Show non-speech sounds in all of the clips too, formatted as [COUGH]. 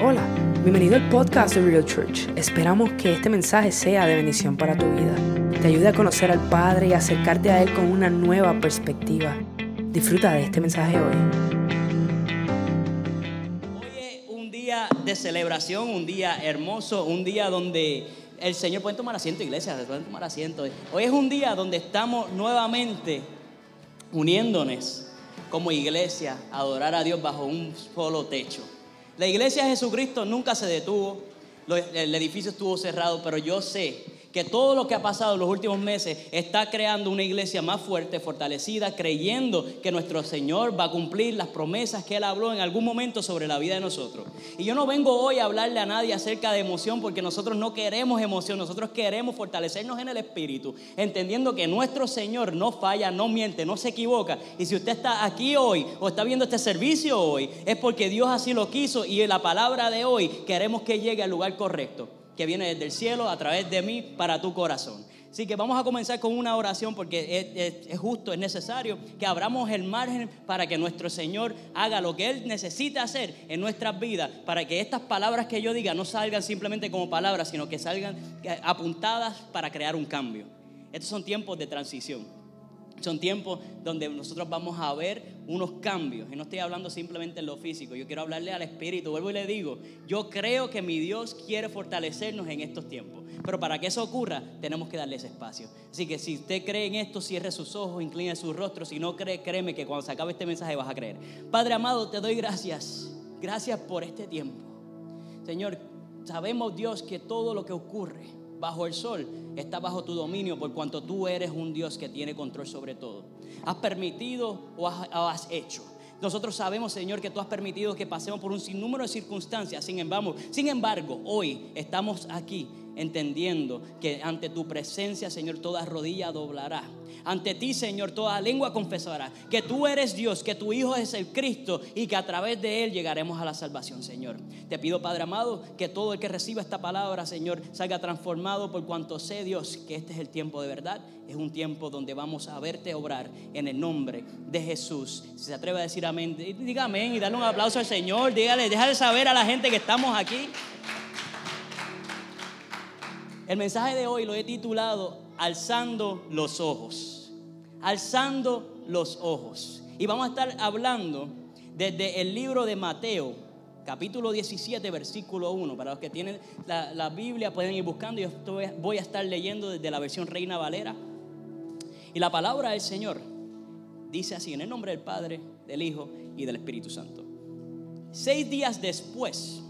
Hola, bienvenido al podcast de Real Church. Esperamos que este mensaje sea de bendición para tu vida. Te ayude a conocer al Padre y acercarte a Él con una nueva perspectiva. Disfruta de este mensaje hoy. Hoy es un día de celebración, un día hermoso, un día donde el Señor puede tomar asiento, iglesia, pueden tomar asiento. Hoy es un día donde estamos nuevamente uniéndonos como iglesia a adorar a Dios bajo un solo techo. La iglesia de Jesucristo nunca se detuvo, el edificio estuvo cerrado, pero yo sé que todo lo que ha pasado en los últimos meses está creando una iglesia más fuerte, fortalecida, creyendo que nuestro Señor va a cumplir las promesas que Él habló en algún momento sobre la vida de nosotros. Y yo no vengo hoy a hablarle a nadie acerca de emoción porque nosotros no queremos emoción, nosotros queremos fortalecernos en el Espíritu, entendiendo que nuestro Señor no falla, no miente, no se equivoca. Y si usted está aquí hoy o está viendo este servicio hoy, es porque Dios así lo quiso y la palabra de hoy queremos que llegue al lugar correcto que viene desde el cielo a través de mí para tu corazón. Así que vamos a comenzar con una oración porque es, justo, es necesario que abramos el margen para que nuestro Señor haga lo que Él necesita hacer en nuestras vidas, para que estas palabras que yo diga no salgan simplemente como palabras, sino que salgan apuntadas para crear un cambio. Estos son tiempos de transición. Son tiempos donde nosotros vamos a ver unos cambios. Y no estoy hablando simplemente en lo físico. Yo quiero hablarle al Espíritu. Vuelvo y le digo, yo creo que mi Dios quiere fortalecernos en estos tiempos. Pero para que eso ocurra, tenemos que darle ese espacio. Así que si usted cree en esto, cierre sus ojos, incline su rostro. Si no cree, créeme que cuando se acabe este mensaje vas a creer. Padre amado, te doy gracias. Gracias por este tiempo. Señor, sabemos Dios que todo lo que ocurre bajo el sol está bajo tu dominio por cuanto tú eres un Dios que tiene control sobre todo. ¿Has permitido o has, hecho? Nosotros sabemos, Señor, que tú has permitido que pasemos por un sinnúmero de circunstancias. Sin embargo, sin embargo, hoy estamos aquí entendiendo que ante tu presencia, Señor, toda rodilla doblará ante ti, Señor, toda lengua confesará que tú eres Dios, que tu Hijo es el Cristo y que a través de Él llegaremos a la salvación, Señor. Te pido, Padre amado, que todo el que reciba esta palabra, Señor, salga transformado por cuanto sé, Dios, que este es el tiempo de verdad. Es un tiempo donde vamos a verte obrar en el nombre de Jesús. Si se atreve a decir amén, diga amén y dale un aplauso al Señor. Dígale, déjale saber a la gente que estamos aquí. El mensaje de hoy lo he titulado Alzando los ojos alzando los ojos. Y vamos a estar hablando desde el libro de Mateo, capítulo 17, versículo 1. Para los que tienen la, Biblia pueden ir buscando. Yo voy a estar leyendo desde la versión Reina Valera. Y la palabra del Señor dice así, en el nombre del Padre, del Hijo y del Espíritu Santo. Seis días después,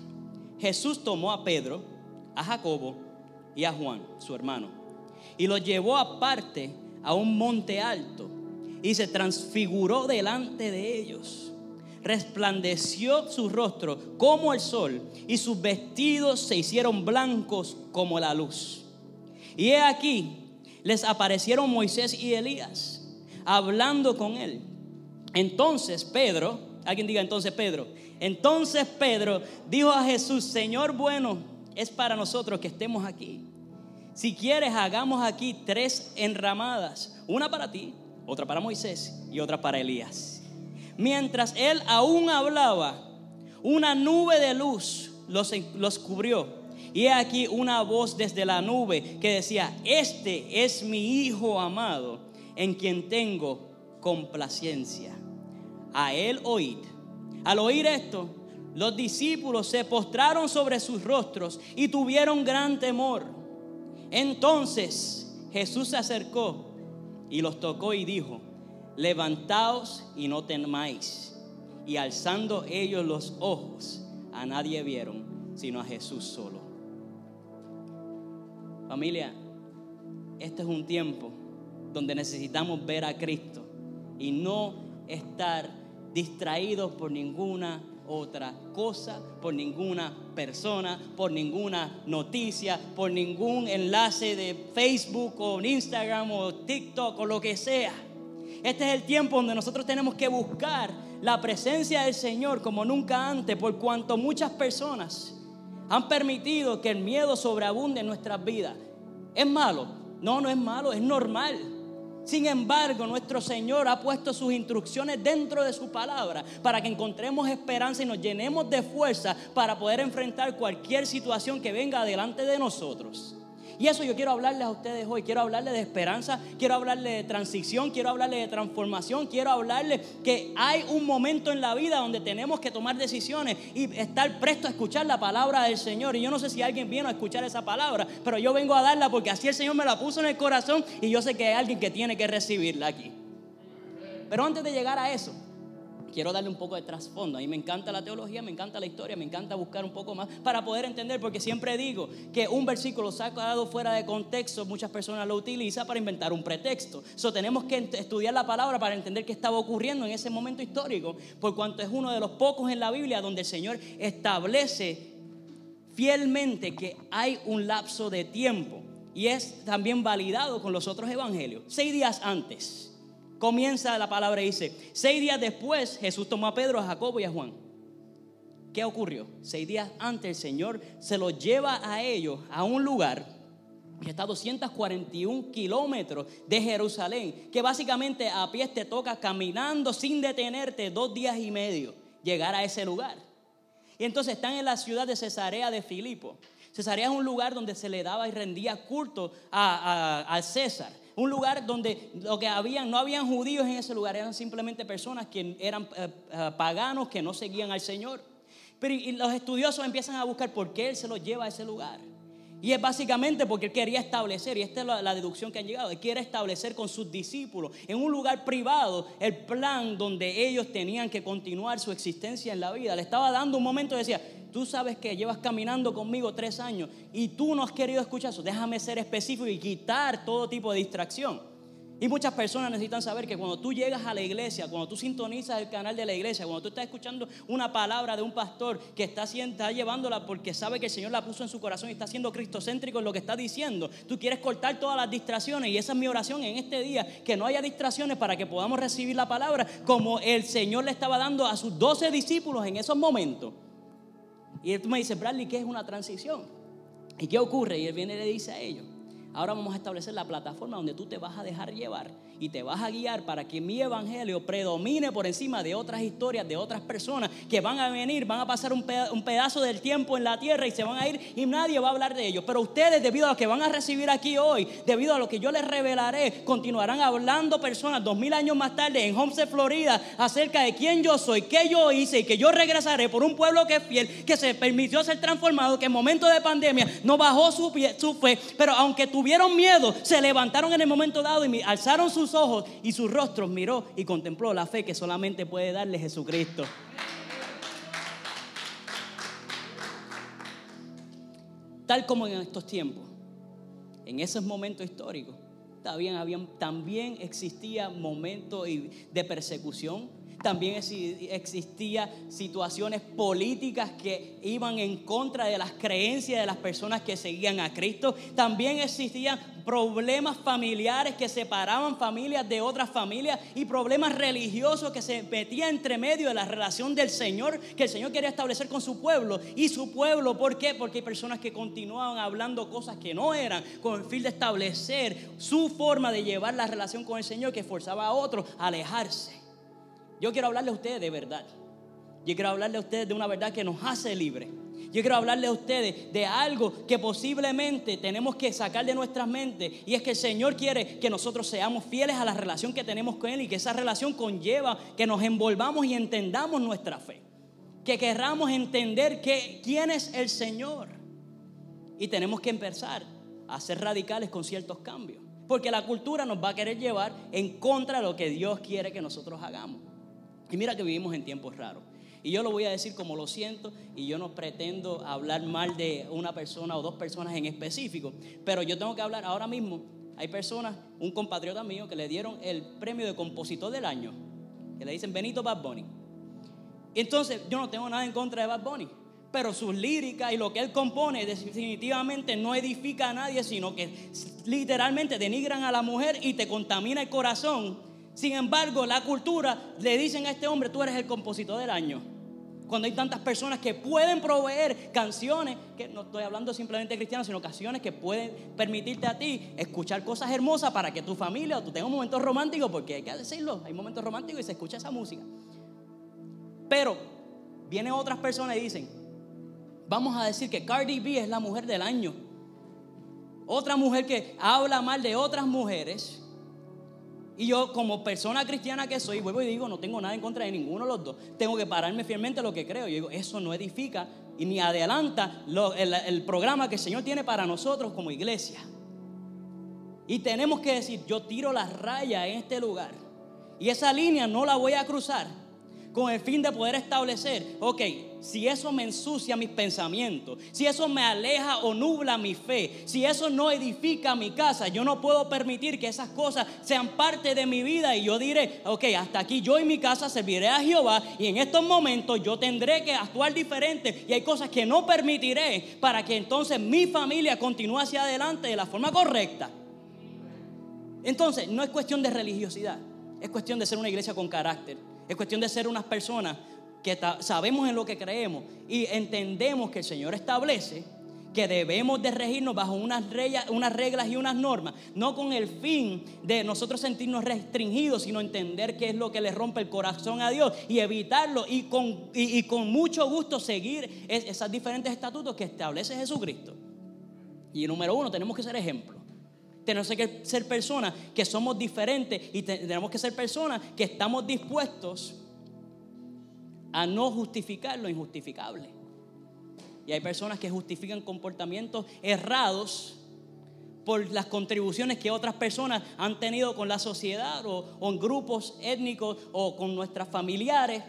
Jesús tomó a Pedro, a Jacobo y a Juan, su hermano, y los llevó aparte a un monte alto y se transfiguró delante de ellos. Resplandeció su rostro como el sol y sus vestidos se hicieron blancos como la luz. Y he aquí, les aparecieron Moisés y Elías hablando con él. Entonces Pedro, alguien diga entonces Pedro, entonces Pedro dijo a Jesús, Señor bueno, es para nosotros que estemos aquí. Si quieres, hagamos aquí tres enramadas, una para ti, otra para Moisés y otra para Elías. Mientras él aún hablaba, una nube de luz los, los cubrió. Y he aquí una voz desde la nube que decía, este es mi Hijo amado, en quien tengo complacencia. A él oíd. Al oír esto, los discípulos se postraron sobre sus rostros y tuvieron gran temor. Entonces Jesús se acercó y los tocó y dijo, levantaos y no temáis. Y alzando ellos los ojos, a nadie vieron, sino a Jesús solo. Familia, este es un tiempo donde necesitamos ver a Cristo y no estar distraídos por ninguna otra cosa, por ninguna persona, por ninguna noticia, por ningún enlace de Facebook o Instagram o TikTok o lo que sea. Este es el tiempo donde nosotros tenemos que buscar la presencia del Señor como nunca antes, por cuanto muchas personas han permitido que el miedo sobreabunde en nuestras vidas. ¿Es malo? No, no es malo, es normal. Sin embargo, nuestro Señor ha puesto sus instrucciones dentro de su palabra para que encontremos esperanza y nos llenemos de fuerza para poder enfrentar cualquier situación que venga delante de nosotros. Y eso yo quiero hablarles a ustedes hoy. Quiero hablarles de esperanza, quiero hablarles de transición, quiero hablarles de transformación, quiero hablarles que hay un momento en la vida donde tenemos que tomar decisiones y estar presto a escuchar la palabra del Señor. Y yo no sé si alguien vino a escuchar esa palabra, pero yo vengo a darla porque así el Señor me la puso en el corazón y yo sé que hay alguien que tiene que recibirla aquí. Pero antes de llegar a eso, quiero darle un poco de trasfondo. A mí me encanta la teología, me encanta la historia, me encanta buscar un poco más para poder entender, porque siempre digo que un versículo sacado fuera de contexto, muchas personas lo utilizan para inventar un pretexto. So, tenemos que estudiar la palabra para entender qué estaba ocurriendo en ese momento histórico, por cuanto es uno de los pocos en la Biblia donde el Señor establece fielmente que hay un lapso de tiempo y es también validado con los otros evangelios. Seis días antes comienza la palabra y dice, seis días después Jesús tomó a Pedro, a Jacobo y a Juan. ¿Qué ocurrió? Seis días antes el Señor se los lleva a ellos a un lugar que está a 241 kilómetros de Jerusalén, que básicamente a pies te toca caminando sin detenerte dos días y medio llegar a ese lugar. Y entonces están en la ciudad de Cesarea de Filipo. Cesarea es un lugar donde se le daba y rendía culto a, a César un lugar donde lo que habían, no habían judíos en ese lugar, eran simplemente personas que eran eh, eh, paganos, que no seguían al Señor. Pero los estudiosos empiezan a buscar por qué Él se los lleva a ese lugar. Y es básicamente porque Él quería establecer, y esta es la, la, deducción que han llegado, Él quiere establecer con sus discípulos en un lugar privado el plan donde ellos tenían que continuar su existencia en la vida. Le estaba dando un momento, decía, tú sabes que llevas caminando conmigo tres años y tú no has querido escuchar eso. Déjame ser específico y quitar todo tipo de distracción. Y muchas personas necesitan saber que cuando tú llegas a la iglesia, cuando tú sintonizas el canal de la iglesia, cuando tú estás escuchando una palabra de un pastor que está, está llevándola porque sabe que el Señor la puso en su corazón y está siendo cristocéntrico en lo que está diciendo, tú quieres cortar todas las distracciones y esa es mi oración en este día, que no haya distracciones para que podamos recibir la palabra como el Señor le estaba dando a sus doce discípulos en esos momentos. Y tú me dices, Bradley, ¿qué es una transición? ¿Y qué ocurre? Y él viene y le dice a ellos, ahora vamos a establecer la plataforma donde tú te vas a dejar llevar y te vas a guiar para que mi evangelio predomine por encima de otras historias, de otras personas que van a venir, van a pasar un pedazo del tiempo en la tierra y se van a ir y nadie va a hablar de ellos. Pero ustedes, debido a lo que van a recibir aquí hoy, debido a lo que yo les revelaré, continuarán hablando personas dos mil años más tarde en Homestead, Florida, acerca de quién yo soy, qué yo hice y que yo regresaré por un pueblo que es fiel, que se permitió ser transformado, que en momento de pandemia no bajó su, su fe, pero aunque tuvieron miedo, se levantaron en el momento dado y alzaron sus ojos y sus rostros miró y contempló la fe que solamente puede darle Jesucristo. Tal como en estos tiempos, en esos momentos históricos, también, habían, también existía momentos de persecución, también existía situaciones políticas que iban en contra de las creencias de las personas que seguían a Cristo. También existían problemas familiares que separaban familias de otras familias y problemas religiosos que se metían entre medio de la relación del Señor que el Señor quería establecer con su pueblo y su pueblo. ¿Por qué? Porque hay personas que continuaban hablando cosas que no eran con el fin de establecer su forma de llevar la relación con el Señor que forzaba a otros a alejarse. Yo quiero hablarle a ustedes de verdad. Yo quiero hablarle a ustedes de una verdad que nos hace libres. Yo quiero hablarle a ustedes de algo que posiblemente tenemos que sacar de nuestras mentes y es que el Señor quiere que nosotros seamos fieles a la relación que tenemos con Él y que esa relación conlleva que nos envolvamos y entendamos nuestra fe. Que querramos entender que, quién es el Señor. Y tenemos que empezar a ser radicales con ciertos cambios. Porque la cultura nos va a querer llevar en contra de lo que Dios quiere que nosotros hagamos. Y mira que vivimos en tiempos raros. Y yo lo voy a decir como lo siento y yo no pretendo hablar mal de una persona o dos personas en específico, pero yo tengo que hablar ahora mismo. Hay personas, un compatriota mío que le dieron el premio de compositor del año, que le dicen Benito Bad Bunny. Entonces yo no tengo nada en contra de Bad Bunny, pero sus líricas y lo que él compone definitivamente no edifica a nadie, sino que literalmente denigran a la mujer y te contamina el corazón sin embargo, la cultura le dicen a este hombre, tú eres el compositor del año. Cuando hay tantas personas que pueden proveer canciones, que no estoy hablando simplemente de cristianos, sino canciones que pueden permitirte a ti escuchar cosas hermosas para que tu familia o tú tengas momentos románticos, porque hay que decirlo, hay momentos románticos y se escucha esa música. Pero vienen otras personas y dicen, vamos a decir que Cardi B es la mujer del año. Otra mujer que habla mal de otras mujeres. Y yo como persona cristiana que soy, vuelvo y digo, no tengo nada en contra de ninguno de los dos. Tengo que pararme fielmente a lo que creo. Yo digo, eso no edifica y ni adelanta el, el programa que el Señor tiene para nosotros como iglesia. Y tenemos que decir, yo tiro la raya en este lugar. Y esa línea no la voy a cruzar con el fin de poder establecer, ok, si eso me ensucia mis pensamientos, si eso me aleja o nubla mi fe, si eso no edifica mi casa, yo no puedo permitir que esas cosas sean parte de mi vida y yo diré, ok, hasta aquí yo y mi casa serviré a Jehová y en estos momentos yo tendré que actuar diferente y hay cosas que no permitiré para que entonces mi familia continúe hacia adelante de la forma correcta. Entonces, no es cuestión de religiosidad, es cuestión de ser una iglesia con carácter es cuestión de ser unas personas que sabemos en lo que creemos y entendemos que el Señor establece que debemos de regirnos bajo unas reglas, y unas normas, no con el fin de nosotros sentirnos restringidos, sino entender qué es lo que le rompe el corazón a Dios y evitarlo y con, y con mucho gusto seguir esos diferentes estatutos que establece Jesucristo. Y número uno, tenemos que ser ejemplo. Tenemos que ser personas que somos diferentes y tenemos que ser personas que estamos dispuestos a no justificar lo injustificable. Y hay personas que justifican comportamientos errados por las contribuciones que otras personas han tenido con la sociedad o, o en grupos étnicos o con nuestras familiares.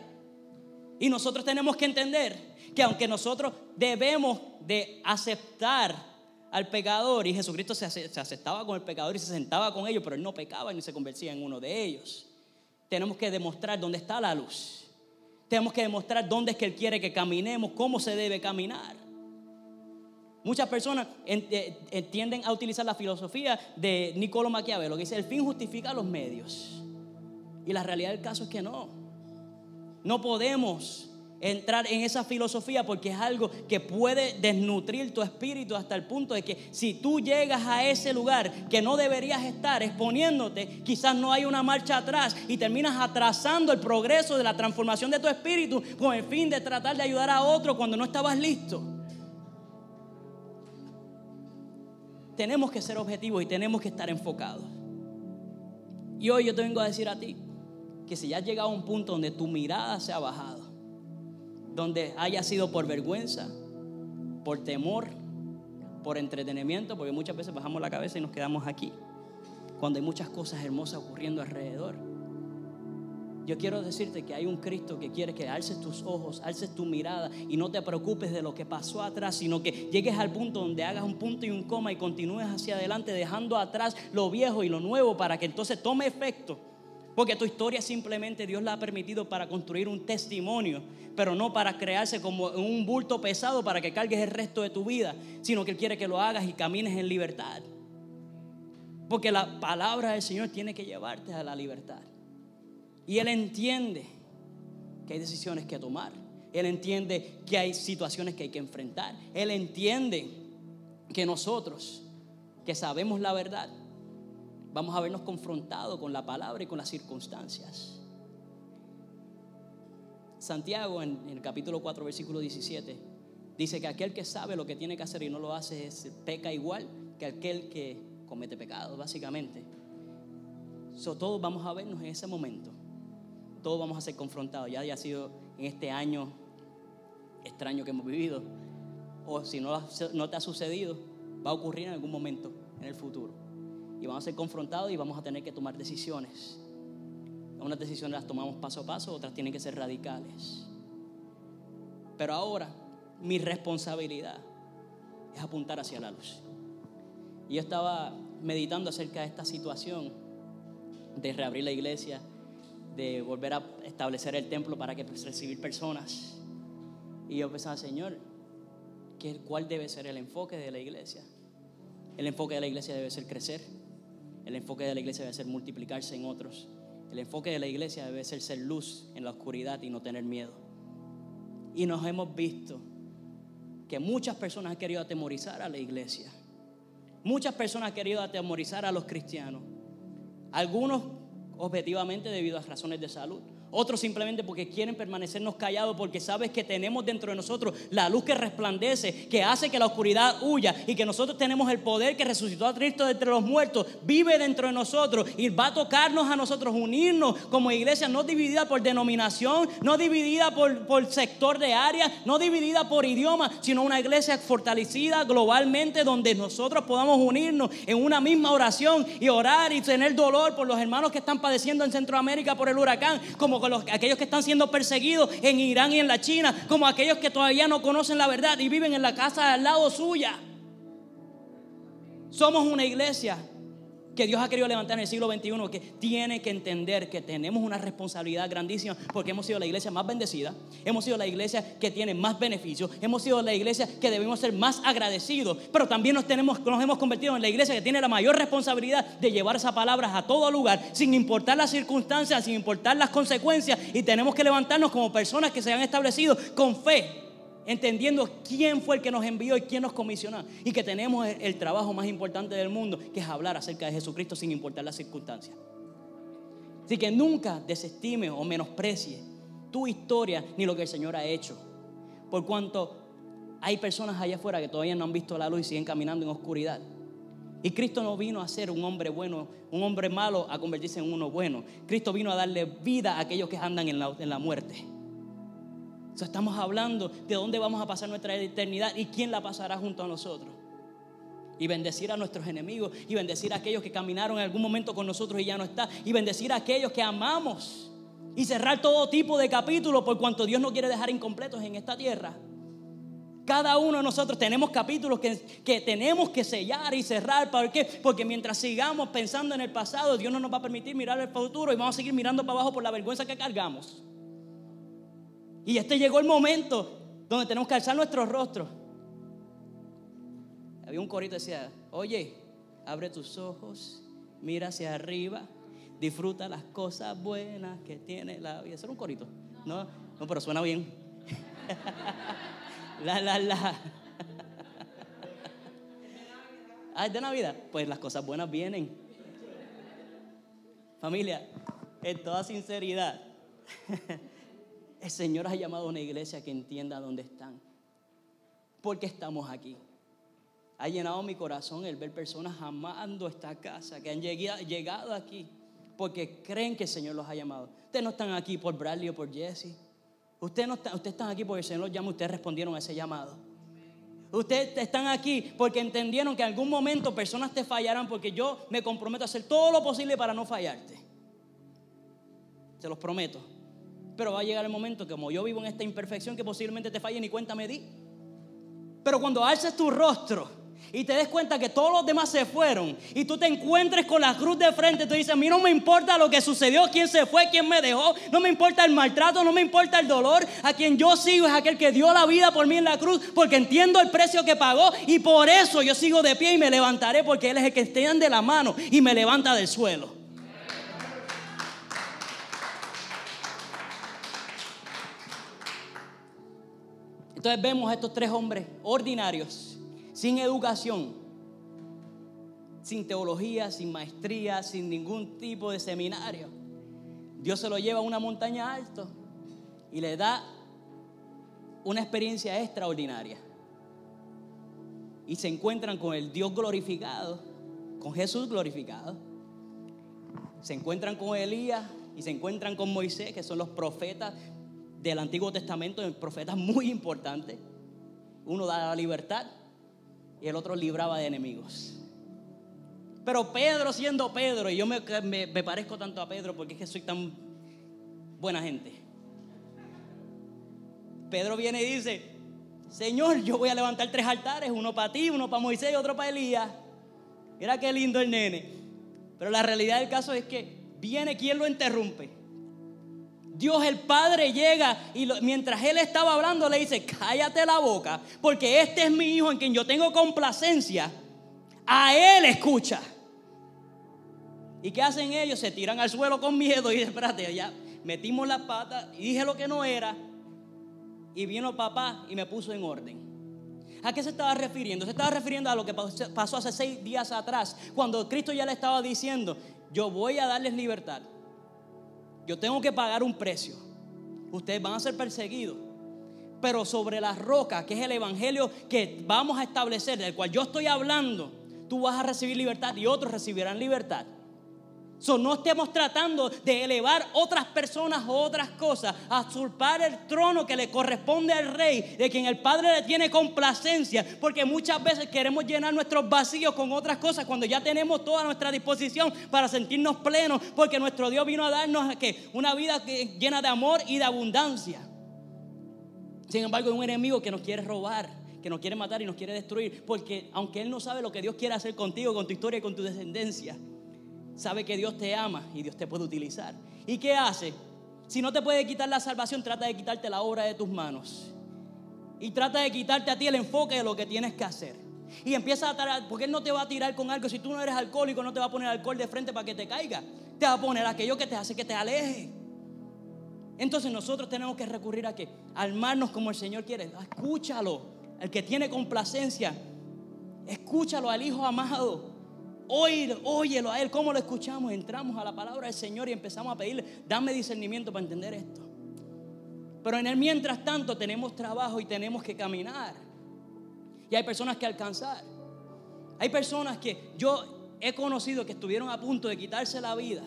Y nosotros tenemos que entender que aunque nosotros debemos de aceptar al pecador y Jesucristo se, aceptaba con el pecador y se sentaba con ellos, pero él no pecaba ni se convertía en uno de ellos. Tenemos que demostrar dónde está la luz. Tenemos que demostrar dónde es que Él quiere que caminemos, cómo se debe caminar. Muchas personas eh, tienden a utilizar la filosofía de Niccolo Maquiavelo, que dice, el fin justifica los medios. Y la realidad del caso es que no. No podemos entrar en esa filosofía porque es algo que puede desnutrir tu espíritu hasta el punto de que si tú llegas a ese lugar que no deberías estar exponiéndote, quizás no hay una marcha atrás y terminas atrasando el progreso de la transformación de tu espíritu con el fin de tratar de ayudar a otro cuando no estabas listo. Tenemos que ser objetivos y tenemos que estar enfocados. Y hoy yo te vengo a decir a ti que si ya has llegado a un punto donde tu mirada se ha bajado, donde haya sido por vergüenza, por temor, por entretenimiento, porque muchas veces bajamos la cabeza y nos quedamos aquí, cuando hay muchas cosas hermosas ocurriendo alrededor. Yo quiero decirte que hay un Cristo que quiere que alces tus ojos, alces tu mirada y no te preocupes de lo que pasó atrás, sino que llegues al punto donde hagas un punto y un coma y continúes hacia adelante dejando atrás lo viejo y lo nuevo para que entonces tome efecto porque tu historia simplemente Dios la ha permitido para construir un testimonio, pero no para crearse como un bulto pesado para que cargues el resto de tu vida, sino que Él quiere que lo hagas y camines en libertad. Porque la palabra del Señor tiene que llevarte a la libertad. Y Él entiende que hay decisiones que tomar. Él entiende que hay situaciones que hay que enfrentar. Él entiende que nosotros, que sabemos la verdad, vamos a vernos confrontados con la palabra y con las circunstancias. Santiago en, el capítulo 4, versículo 17, dice que aquel que sabe lo que tiene que hacer y no lo hace es, peca igual que aquel que comete pecado, básicamente. So, todos vamos a vernos en ese momento. Todos vamos a ser confrontados. Ya haya sido en este año extraño que hemos vivido. O si no, no te ha sucedido, va a ocurrir en algún momento en el futuro y vamos a ser confrontados y vamos a tener que tomar decisiones. Unas decisiones las tomamos paso a paso, otras tienen que ser radicales. Pero ahora mi responsabilidad es apuntar hacia la luz. Y yo estaba meditando acerca de esta situación de reabrir la iglesia, de volver a establecer el templo para que pues, recibir personas. Y yo pensaba, Señor, ¿cuál debe ser el enfoque de la iglesia? El enfoque de la iglesia debe ser crecer. El enfoque de la iglesia debe ser multiplicarse en otros. El enfoque de la iglesia debe ser ser luz en la oscuridad y no tener miedo. Y nos hemos visto que muchas personas han querido atemorizar a la iglesia. Muchas personas han querido atemorizar a los cristianos. Algunos objetivamente debido a razones de salud. Otros simplemente porque quieren permanecernos callados porque sabes que tenemos dentro de nosotros la luz que resplandece, que hace que la oscuridad huya y que nosotros tenemos el poder que resucitó a Cristo entre los muertos, vive dentro de nosotros y va a tocarnos a nosotros, unirnos como iglesia, no dividida por denominación, no dividida por, por sector de área, no dividida por idioma, sino una iglesia fortalecida globalmente donde nosotros podamos unirnos en una misma oración y orar y tener dolor por los hermanos que están padeciendo en Centroamérica por el huracán, como los, aquellos que están siendo perseguidos en Irán y en la China, como aquellos que todavía no conocen la verdad y viven en la casa al lado suya. Somos una iglesia que Dios ha querido levantar en el siglo XXI, que tiene que entender que tenemos una responsabilidad grandísima porque hemos sido la iglesia más bendecida, hemos sido la iglesia que tiene más beneficios, hemos sido la iglesia que debemos ser más agradecidos, pero también nos, tenemos, nos hemos convertido en la iglesia que tiene la mayor responsabilidad de llevar esas palabras a todo lugar, sin importar las circunstancias, sin importar las consecuencias, y tenemos que levantarnos como personas que se han establecido con fe entendiendo quién fue el que nos envió y quién nos comisionó. Y que tenemos el, trabajo más importante del mundo, que es hablar acerca de Jesucristo sin importar las circunstancias. Así que nunca desestime o menosprecie tu historia ni lo que el Señor ha hecho. Por cuanto hay personas allá afuera que todavía no han visto la luz y siguen caminando en oscuridad. Y Cristo no vino a ser un hombre bueno, un hombre malo a convertirse en uno bueno. Cristo vino a darle vida a aquellos que andan en la, en la muerte estamos hablando de dónde vamos a pasar nuestra eternidad y quién la pasará junto a nosotros. Y bendecir a nuestros enemigos y bendecir a aquellos que caminaron en algún momento con nosotros y ya no está. Y bendecir a aquellos que amamos. Y cerrar todo tipo de capítulos por cuanto Dios no quiere dejar incompletos en esta tierra. Cada uno de nosotros tenemos capítulos que, que, tenemos que sellar y cerrar. ¿Por qué? Porque mientras sigamos pensando en el pasado, Dios no nos va a permitir mirar el futuro y vamos a seguir mirando para abajo por la vergüenza que cargamos. Y este llegó el momento donde tenemos que alzar nuestros rostros. Había un corito que decía, oye, abre tus ojos, mira hacia arriba, disfruta las cosas buenas que tiene la vida. Eso era un corito. No, no, pero suena bien. [LAUGHS] la, la, la. [LAUGHS] Ah, de Navidad. Pues las cosas buenas vienen. Familia, en toda sinceridad. [LAUGHS] El Señor ha llamado a una iglesia que entienda dónde están. Porque estamos aquí. Ha llenado mi corazón el ver personas amando esta casa, que han llegado aquí porque creen que el Señor los ha llamado. Ustedes no están aquí por Bradley o por Jesse. Ustedes, no ustedes están aquí porque el Señor los llama, ustedes respondieron a ese llamado. Ustedes están aquí porque entendieron que en algún momento personas te fallarán porque yo me comprometo a hacer todo lo posible para no fallarte. Se los prometo. Pero va a llegar el momento que como yo vivo en esta imperfección que posiblemente te falle ni cuenta me di. Pero cuando alces tu rostro y te des cuenta que todos los demás se fueron y tú te encuentres con la cruz de frente, tú dices, a mí no me importa lo que sucedió, quién se fue, quién me dejó, no me importa el maltrato, no me importa el dolor, a quien yo sigo es aquel que dio la vida por mí en la cruz porque entiendo el precio que pagó y por eso yo sigo de pie y me levantaré porque Él es el que extiende la mano y me levanta del suelo. Entonces vemos a estos tres hombres ordinarios, sin educación, sin teología, sin maestría, sin ningún tipo de seminario. Dios se lo lleva a una montaña alta y le da una experiencia extraordinaria. Y se encuentran con el Dios glorificado, con Jesús glorificado. Se encuentran con Elías y se encuentran con Moisés, que son los profetas del Antiguo Testamento, profetas muy importantes. Uno da la libertad y el otro libraba de enemigos. Pero Pedro siendo Pedro, y yo me, me, parezco tanto a Pedro porque es que soy tan buena gente. Pedro viene y dice, Señor, yo voy a levantar tres altares, uno para ti, uno para Moisés y otro para Elías. Mira qué lindo el nene. Pero la realidad del caso es que viene quien lo interrumpe. Dios el Padre llega y mientras Él estaba hablando le dice, cállate la boca, porque este es mi hijo en quien yo tengo complacencia. A Él escucha. ¿Y qué hacen ellos? Se tiran al suelo con miedo y espérate, ya metimos la pata y dije lo que no era. y vino papá y me puso en orden. ¿A qué se estaba refiriendo? Se estaba refiriendo a lo que pasó hace seis días atrás, cuando Cristo ya le estaba diciendo, yo voy a darles libertad. Yo tengo que pagar un precio. Ustedes van a ser perseguidos. Pero sobre la roca, que es el evangelio que vamos a establecer, del cual yo estoy hablando, tú vas a recibir libertad y otros recibirán libertad no estemos tratando de elevar otras personas o otras cosas, a usurpar el trono que le corresponde al rey, de quien el Padre le tiene complacencia, porque muchas veces queremos llenar nuestros vacíos con otras cosas cuando ya tenemos toda nuestra disposición para sentirnos plenos, porque nuestro Dios vino a darnos una vida llena de amor y de abundancia. Sin embargo, hay un enemigo que nos quiere robar, que nos quiere matar y nos quiere destruir, porque aunque Él no sabe lo que Dios quiere hacer contigo, con tu historia y con tu descendencia, sabe que Dios te ama y Dios te puede utilizar. ¿Y qué hace? Si no te puede quitar la salvación, trata de quitarte la obra de tus manos. Y trata de quitarte a ti el enfoque de lo que tienes que hacer. Y empieza a tirar, porque Él no te va a tirar con algo. Si tú no eres alcohólico, no te va a poner alcohol de frente para que te caiga. Te va a poner aquello que te hace que te aleje. Entonces nosotros tenemos que recurrir a que Almarnos como el Señor quiere. Escúchalo. El que tiene complacencia. Escúchalo al Hijo amado. Oír, óyelo a Él. ¿Cómo lo escuchamos? Entramos a la palabra del Señor y empezamos a pedirle, dame discernimiento para entender esto. Pero en el mientras tanto tenemos trabajo y tenemos que caminar. Y hay personas que alcanzar. Hay personas que yo he conocido que estuvieron a punto de quitarse la vida.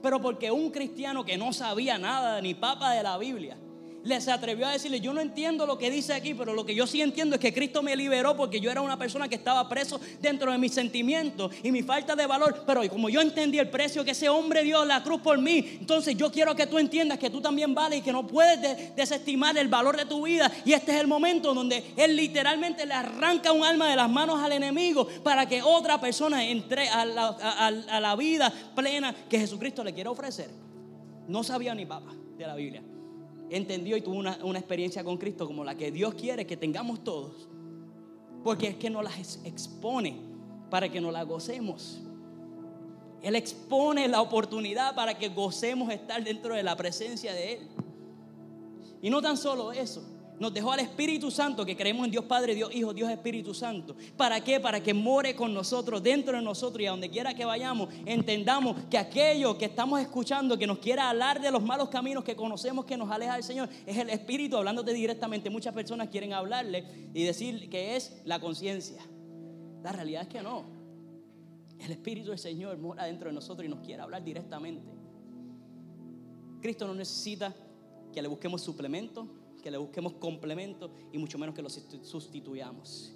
Pero porque un cristiano que no sabía nada ni papa de la Biblia les atrevió a decirle, yo no entiendo lo que dice aquí, pero lo que yo sí entiendo es que Cristo me liberó porque yo era una persona que estaba preso dentro de mis sentimientos y mi falta de valor, pero como yo entendí el precio que ese hombre dio la cruz por mí, entonces yo quiero que tú entiendas que tú también vales y que no puedes desestimar el valor de tu vida. Y este es el momento donde Él literalmente le arranca un alma de las manos al enemigo para que otra persona entre a la, a la vida plena que Jesucristo le quiere ofrecer. No sabía ni papa de la Biblia entendió y tuvo una, experiencia con Cristo como la que Dios quiere que tengamos todos. Porque es que nos las expone para que nos la gocemos. Él expone la oportunidad para que gocemos estar dentro de la presencia de Él. Y no tan solo eso, nos dejó al Espíritu Santo, que creemos en Dios Padre, Dios Hijo, Dios Espíritu Santo. ¿Para qué? Para que more con nosotros, dentro de nosotros y a donde quiera que vayamos, entendamos que aquello que estamos escuchando, que nos quiera hablar de los malos caminos que conocemos que nos aleja del Señor, es el Espíritu hablándote directamente. Muchas personas quieren hablarle y decir que es la conciencia. La realidad es que no. El Espíritu del Señor mora dentro de nosotros y nos quiere hablar directamente. Cristo no necesita que le busquemos suplementos que le busquemos complemento y mucho menos que lo sustituyamos.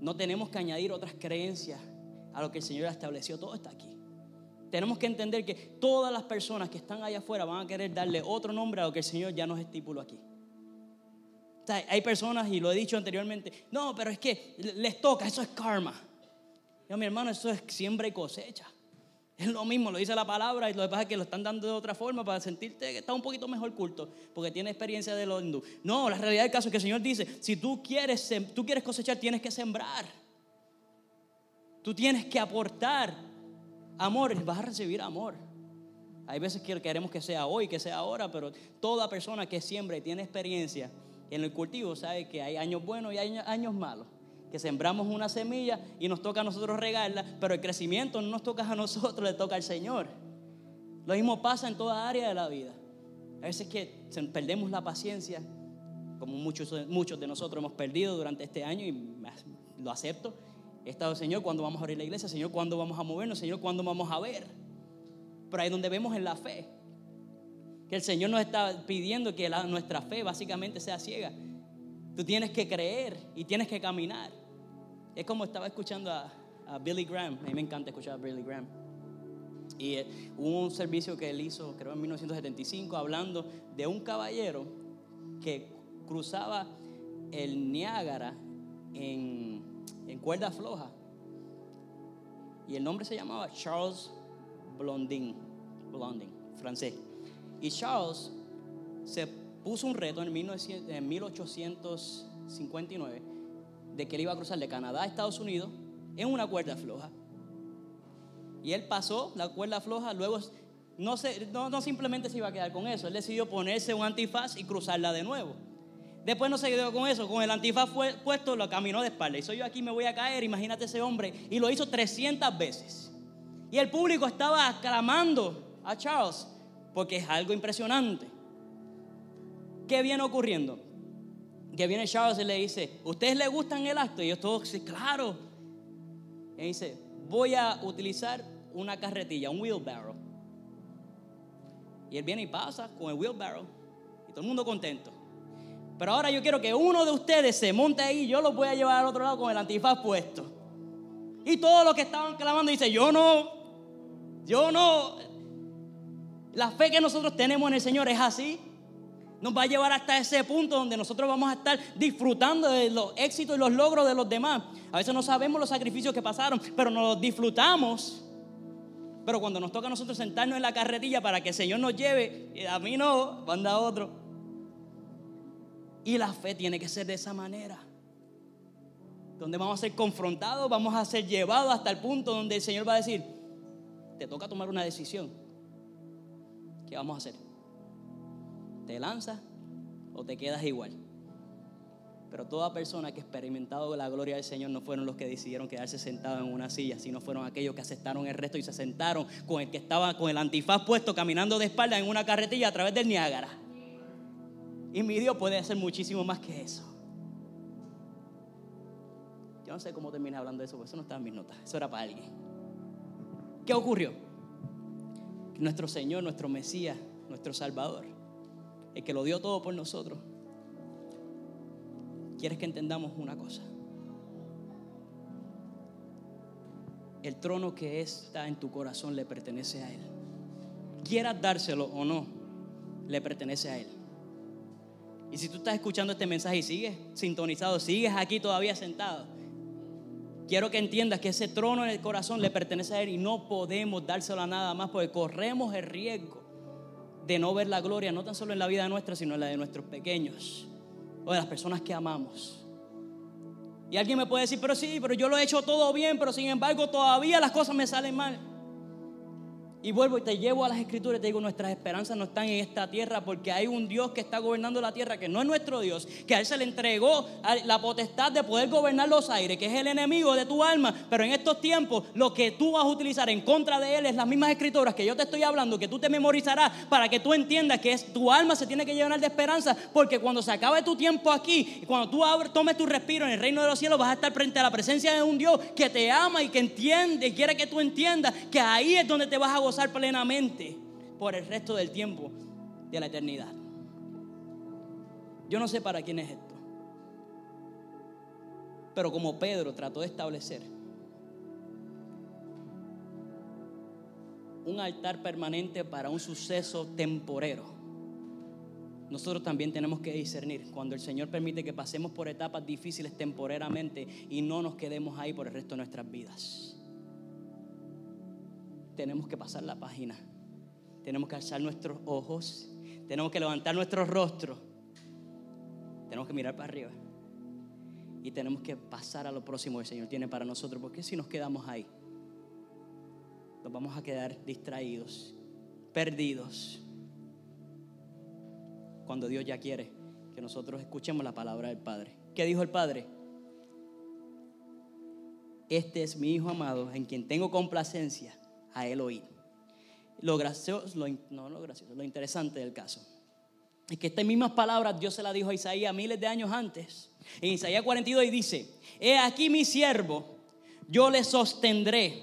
No tenemos que añadir otras creencias a lo que el Señor ha establecido. Todo está aquí. Tenemos que entender que todas las personas que están allá afuera van a querer darle otro nombre a lo que el Señor ya nos estipuló aquí. hay personas, y lo he dicho anteriormente, no, pero es que les toca, eso es karma. Yo, mi hermano, eso es siembra y cosecha. Es lo mismo, lo dice la palabra y lo que pasa es que lo están dando de otra forma para sentirte que está un poquito mejor culto, porque tiene experiencia de lo hindú. No, la realidad del caso es que el Señor dice, si tú quieres, tú quieres cosechar, tienes que sembrar. Tú tienes que aportar amor, vas a recibir amor. Hay veces que queremos que sea hoy, que sea ahora, pero toda persona que siembra y tiene experiencia en el cultivo sabe que hay años buenos y hay años malos que sembramos una semilla y nos toca a nosotros regarla, pero el crecimiento no nos toca a nosotros, le toca al Señor. Lo mismo pasa en toda área de la vida. A veces que perdemos la paciencia, como muchos, muchos de nosotros hemos perdido durante este año y lo acepto. He estado, Señor, ¿cuándo vamos a abrir la iglesia? Señor, ¿cuándo vamos a movernos? Señor, ¿cuándo vamos a ver? Pero ahí es donde vemos en la fe. Que el Señor nos está pidiendo que nuestra fe básicamente sea ciega. Tú tienes que creer y tienes que caminar. Es como estaba escuchando a, Billy Graham. A mí me encanta escuchar a Billy Graham. Y eh, hubo un servicio que él hizo, creo en 1975, hablando de un caballero que cruzaba el Niágara en, en cuerda floja. Y el nombre se llamaba Charles Blondin, Blondin, francés. Y Charles se puso un reto en, 1859 de que él iba a cruzar de Canadá a Estados Unidos en una cuerda floja. Y él pasó la cuerda floja, luego no, se, no, simplemente se iba a quedar con eso, él decidió ponerse un antifaz y cruzarla de nuevo. Después no se quedó con eso, con el antifaz puesto lo caminó de espalda. Y soy yo aquí me voy a caer, imagínate ese hombre. Y lo hizo 300 veces. Y el público estaba aclamando a Charles porque es algo impresionante. ¿Qué viene ocurriendo? Que viene Charles y le dice, ¿ustedes le gustan el acto? Y yo todos, sí, claro. Y dice, voy a utilizar una carretilla, un wheelbarrow. Y él viene y pasa con el wheelbarrow. Y todo el mundo contento. Pero ahora yo quiero que uno de ustedes se monte ahí y yo lo voy a llevar al otro lado con el antifaz puesto. Y todos los que estaban clamando dicen, yo no, yo no. La fe que nosotros tenemos en el Señor es así. Nos va a llevar hasta ese punto donde nosotros vamos a estar disfrutando de los éxitos y los logros de los demás. A veces no sabemos los sacrificios que pasaron, pero nos los disfrutamos. Pero cuando nos toca a nosotros sentarnos en la carretilla para que el Señor nos lleve, a mí no, manda otro. Y la fe tiene que ser de esa manera. Donde vamos a ser confrontados, vamos a ser llevados hasta el punto donde el Señor va a decir, te toca tomar una decisión. ¿Qué vamos a hacer? ¿Te lanzas o te quedas igual? Pero toda persona que experimentado la gloria del Señor no fueron los que decidieron quedarse sentados en una silla, sino fueron aquellos que aceptaron el resto y se sentaron con el que estaba con el antifaz puesto caminando de espalda en una carretilla a través del Niágara. Y mi Dios puede hacer muchísimo más que eso. Yo no sé cómo terminé hablando de eso, porque eso no estaba en mis notas. Eso era para alguien. ¿Qué ocurrió? nuestro Señor, nuestro Mesías, nuestro Salvador, el que lo dio todo por nosotros, quieres que entendamos una cosa. El trono que está en tu corazón le pertenece a Él. Quieras dárselo o no, le pertenece a Él. Y si tú estás escuchando este mensaje y sigues sintonizado, sigues aquí todavía sentado, quiero que entiendas que ese trono en el corazón le pertenece a Él y no podemos dárselo a nada más porque corremos el riesgo de no ver la gloria, no tan solo en la vida nuestra, sino en la de nuestros pequeños o de las personas que amamos. Y alguien me puede decir, pero sí, pero yo lo he hecho todo bien, pero sin embargo todavía las cosas me salen mal. Y vuelvo y te llevo a las escrituras y te digo, nuestras esperanzas no están en esta tierra porque hay un Dios que está gobernando la tierra, que no es nuestro Dios, que a Él se le entregó la potestad de poder gobernar los aires, que es el enemigo de tu alma. Pero en estos tiempos lo que tú vas a utilizar en contra de Él es las mismas escrituras que yo te estoy hablando, que tú te memorizarás para que tú entiendas que es, tu alma se tiene que llenar de esperanza, porque cuando se acabe tu tiempo aquí, cuando tú tomes tu respiro en el reino de los cielos, vas a estar frente a la presencia de un Dios que te ama y que entiende y quiere que tú entiendas que ahí es donde te vas a gozar plenamente por el resto del tiempo de la eternidad. Yo no sé para quién es esto, pero como Pedro trató de establecer un altar permanente para un suceso temporero, nosotros también tenemos que discernir cuando el Señor permite que pasemos por etapas difíciles temporeramente y no nos quedemos ahí por el resto de nuestras vidas tenemos que pasar la página. Tenemos que alzar nuestros ojos. Tenemos que levantar nuestro rostro. Tenemos que mirar para arriba. Y tenemos que pasar a lo próximo que el Señor tiene para nosotros. Porque si nos quedamos ahí, nos vamos a quedar distraídos, perdidos. Cuando Dios ya quiere que nosotros escuchemos la palabra del Padre. ¿Qué dijo el Padre? Este es mi Hijo amado en quien tengo complacencia a él oír. Lo gracioso, lo, no lo gracioso, lo interesante del caso es que estas mismas palabras Dios se las dijo a Isaías miles de años antes. En Isaías 42 dice, he aquí mi siervo, yo le sostendré,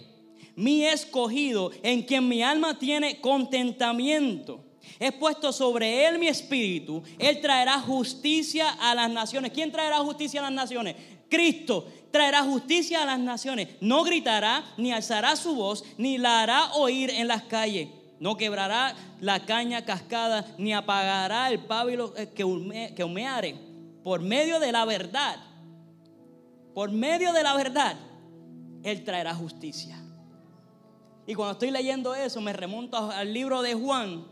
mi escogido, en quien mi alma tiene contentamiento. He puesto sobre él mi espíritu. Él traerá justicia a las naciones. ¿Quién traerá justicia a las naciones? Cristo traerá justicia a las naciones. No gritará, ni alzará su voz, ni la hará oír en las calles. No quebrará la caña cascada, ni apagará el pábilo eh, que, que humeare. Por medio de la verdad, por medio de la verdad, Él traerá justicia. Y cuando estoy leyendo eso, me remonto al libro de Juan,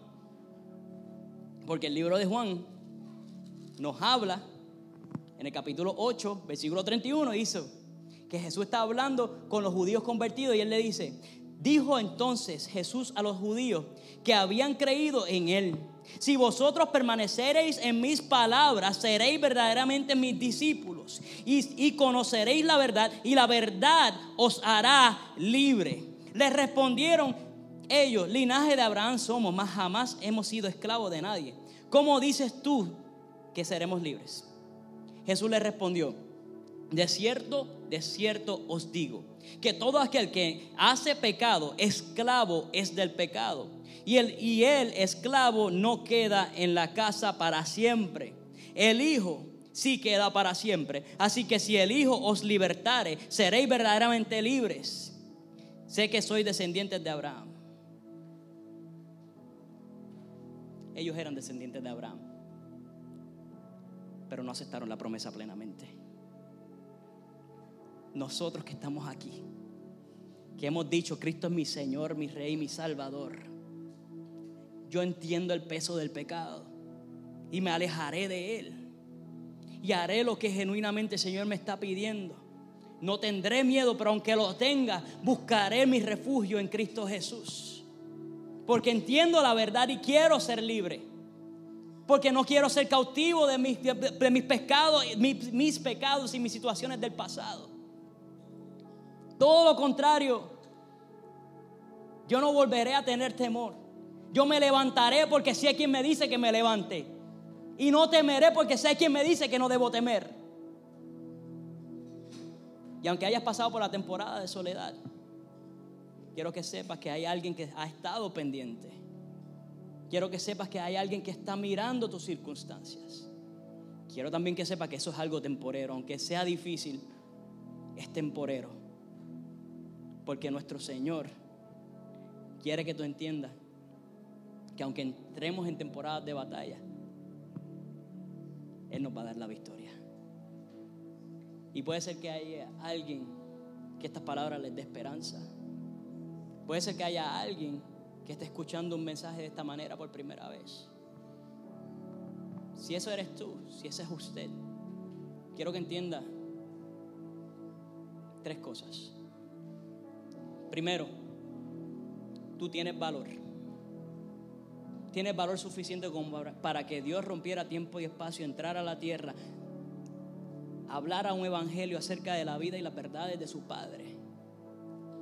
porque el libro de Juan nos habla en el capítulo 8, versículo 31, dice que Jesús está hablando con los judíos convertidos y él le dice, Dijo entonces Jesús a los judíos que habían creído en él. Si vosotros permaneceréis en mis palabras, seréis verdaderamente mis discípulos y, y, conoceréis la verdad y la verdad os hará libre. Les respondieron ellos, linaje de Abraham somos, mas jamás hemos sido esclavos de nadie. ¿Cómo dices tú que seremos libres? Jesús les respondió, de cierto, de cierto os digo, que todo aquel que hace pecado, esclavo es del pecado. Y el, y el esclavo no queda en la casa para siempre. El Hijo sí queda para siempre. Así que si el Hijo os libertare, seréis verdaderamente libres. Sé que soy descendientes de Abraham. Ellos eran descendientes de Abraham, pero no aceptaron la promesa plenamente. Nosotros que estamos aquí, que hemos dicho, Cristo es mi Señor, mi Rey, mi Salvador, yo entiendo el peso del pecado y me alejaré de Él. Y haré lo que genuinamente el Señor me está pidiendo. No tendré miedo, pero aunque lo tenga, buscaré mi refugio en Cristo Jesús. Porque entiendo la verdad y quiero ser libre. Porque no quiero ser cautivo de mis, de mis pecados, mis, mis pecados y mis situaciones del pasado. Todo lo contrario, yo no volveré a tener temor. Yo me levantaré porque sé quien me dice que me levante. Y no temeré porque sé quien me dice que no debo temer. Y aunque hayas pasado por la temporada de soledad, quiero que sepas que hay alguien que ha estado pendiente. Quiero que sepas que hay alguien que está mirando tus circunstancias. Quiero también que sepas que eso es algo temporero, aunque sea difícil, es temporero. Porque nuestro Señor quiere que tú entiendas que aunque entremos en temporadas de batalla, Él nos va a dar la victoria. Y puede ser que haya alguien que estas palabras les dé esperanza. Puede ser que haya alguien que esté escuchando un mensaje de esta manera por primera vez. Si eso eres tú, si ese es usted, quiero que entienda tres cosas. Primero, tú tienes valor. Tienes valor suficiente como para que Dios rompiera tiempo y espacio, entrar a la tierra, hablar un evangelio acerca de la vida y las verdades de su Padre,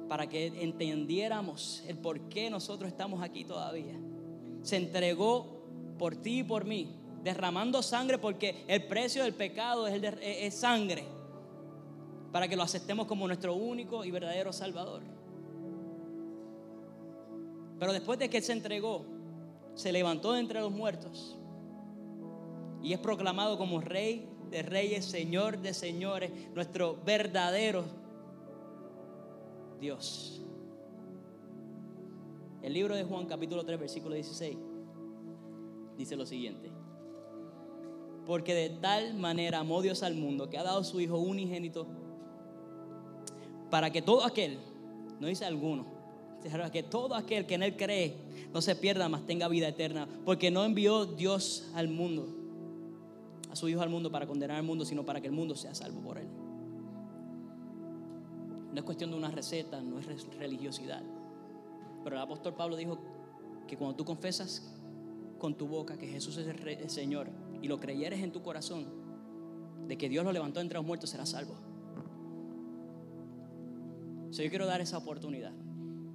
para que entendiéramos el por qué nosotros estamos aquí todavía. Se entregó por ti y por mí, derramando sangre porque el precio del pecado es, sangre, para que lo aceptemos como nuestro único y verdadero Salvador. Pero después de que Él se entregó, se levantó de entre los muertos y es proclamado como Rey de reyes, Señor de señores, nuestro verdadero Dios. El libro de Juan capítulo 3 versículo 16 dice lo siguiente. Porque de tal manera amó Dios al mundo que ha dado su Hijo unigénito para que todo aquel, no dice alguno, que todo aquel que en Él cree no se pierda, mas tenga vida eterna. Porque no envió Dios al mundo a su Hijo al mundo para condenar al mundo, sino para que el mundo sea salvo por Él. No es cuestión de una receta, no es religiosidad. Pero el apóstol Pablo dijo que cuando tú confesas con tu boca que Jesús es el, Señor y lo creyeres en tu corazón, de que Dios lo levantó entre los muertos, serás salvo. So, yo quiero dar esa oportunidad.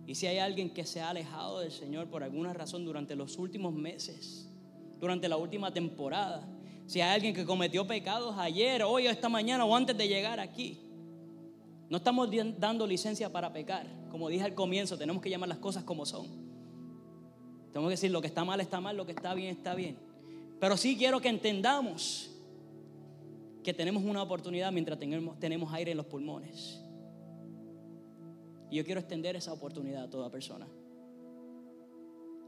Y si hay alguien que se ha alejado del Señor por alguna razón durante los últimos meses, durante la última temporada, si hay alguien que cometió pecados ayer, hoy o esta mañana o antes de llegar aquí. No estamos dando licencia para pecar. Como dije al comienzo, tenemos que llamar las cosas como son. Tenemos que decir lo que está mal está mal, lo que está bien está bien. Pero sí quiero que entendamos que tenemos una oportunidad mientras tenemos, tenemos aire en los pulmones. Y yo quiero extender esa oportunidad a toda persona.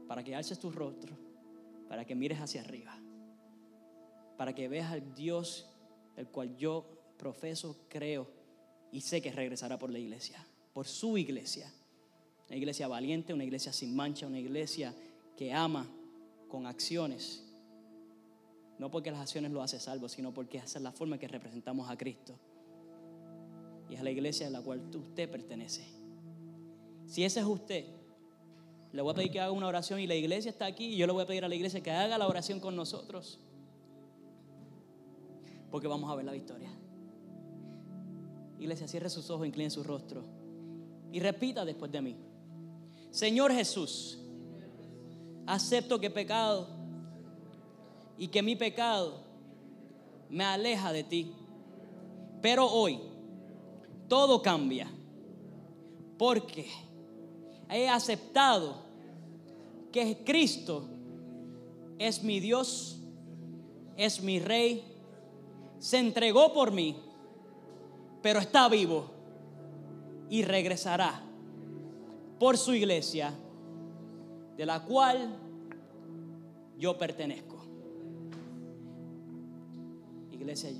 Para que alces tu rostro, para que mires hacia arriba para que veas al Dios el cual yo profeso, creo y sé que regresará por la iglesia, por su iglesia. Una iglesia valiente, una iglesia sin mancha, una iglesia que ama con acciones. No porque las acciones lo hace salvo, sino porque esa es la forma que representamos a Cristo. Y es la iglesia a la cual usted pertenece. Si ese es usted, le voy a pedir que haga una oración y la iglesia está aquí y yo le voy a pedir a la iglesia que haga la oración con nosotros. Porque vamos a ver la victoria. Iglesia, cierre sus ojos, incline su rostro y repita después de mí. Señor Jesús, acepto que pecado y que mi pecado me aleja de ti. Pero hoy todo cambia porque he aceptado que Cristo es mi Dios, es mi Rey, se entregó por mí, pero está vivo y regresará por su iglesia, de la cual yo pertenezco. Iglesia,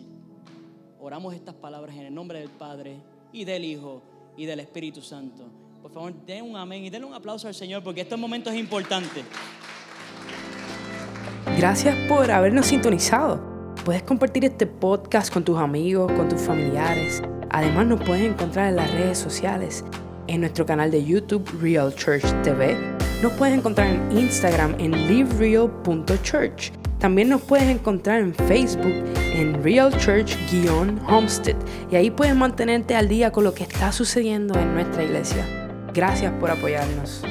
oramos estas palabras en el nombre del Padre y del Hijo y del Espíritu Santo. Por favor, den un amén y denle un aplauso al Señor porque este momento es importante. Gracias por habernos sintonizado. Puedes compartir este podcast con tus amigos, con tus familiares. Además nos puedes encontrar en las redes sociales, en nuestro canal de YouTube Real Church TV. Nos puedes encontrar en Instagram en livereal.church. También nos puedes encontrar en Facebook en Real Church-Homestead y ahí puedes mantenerte al día con lo que está sucediendo en nuestra iglesia. Gracias por apoyarnos.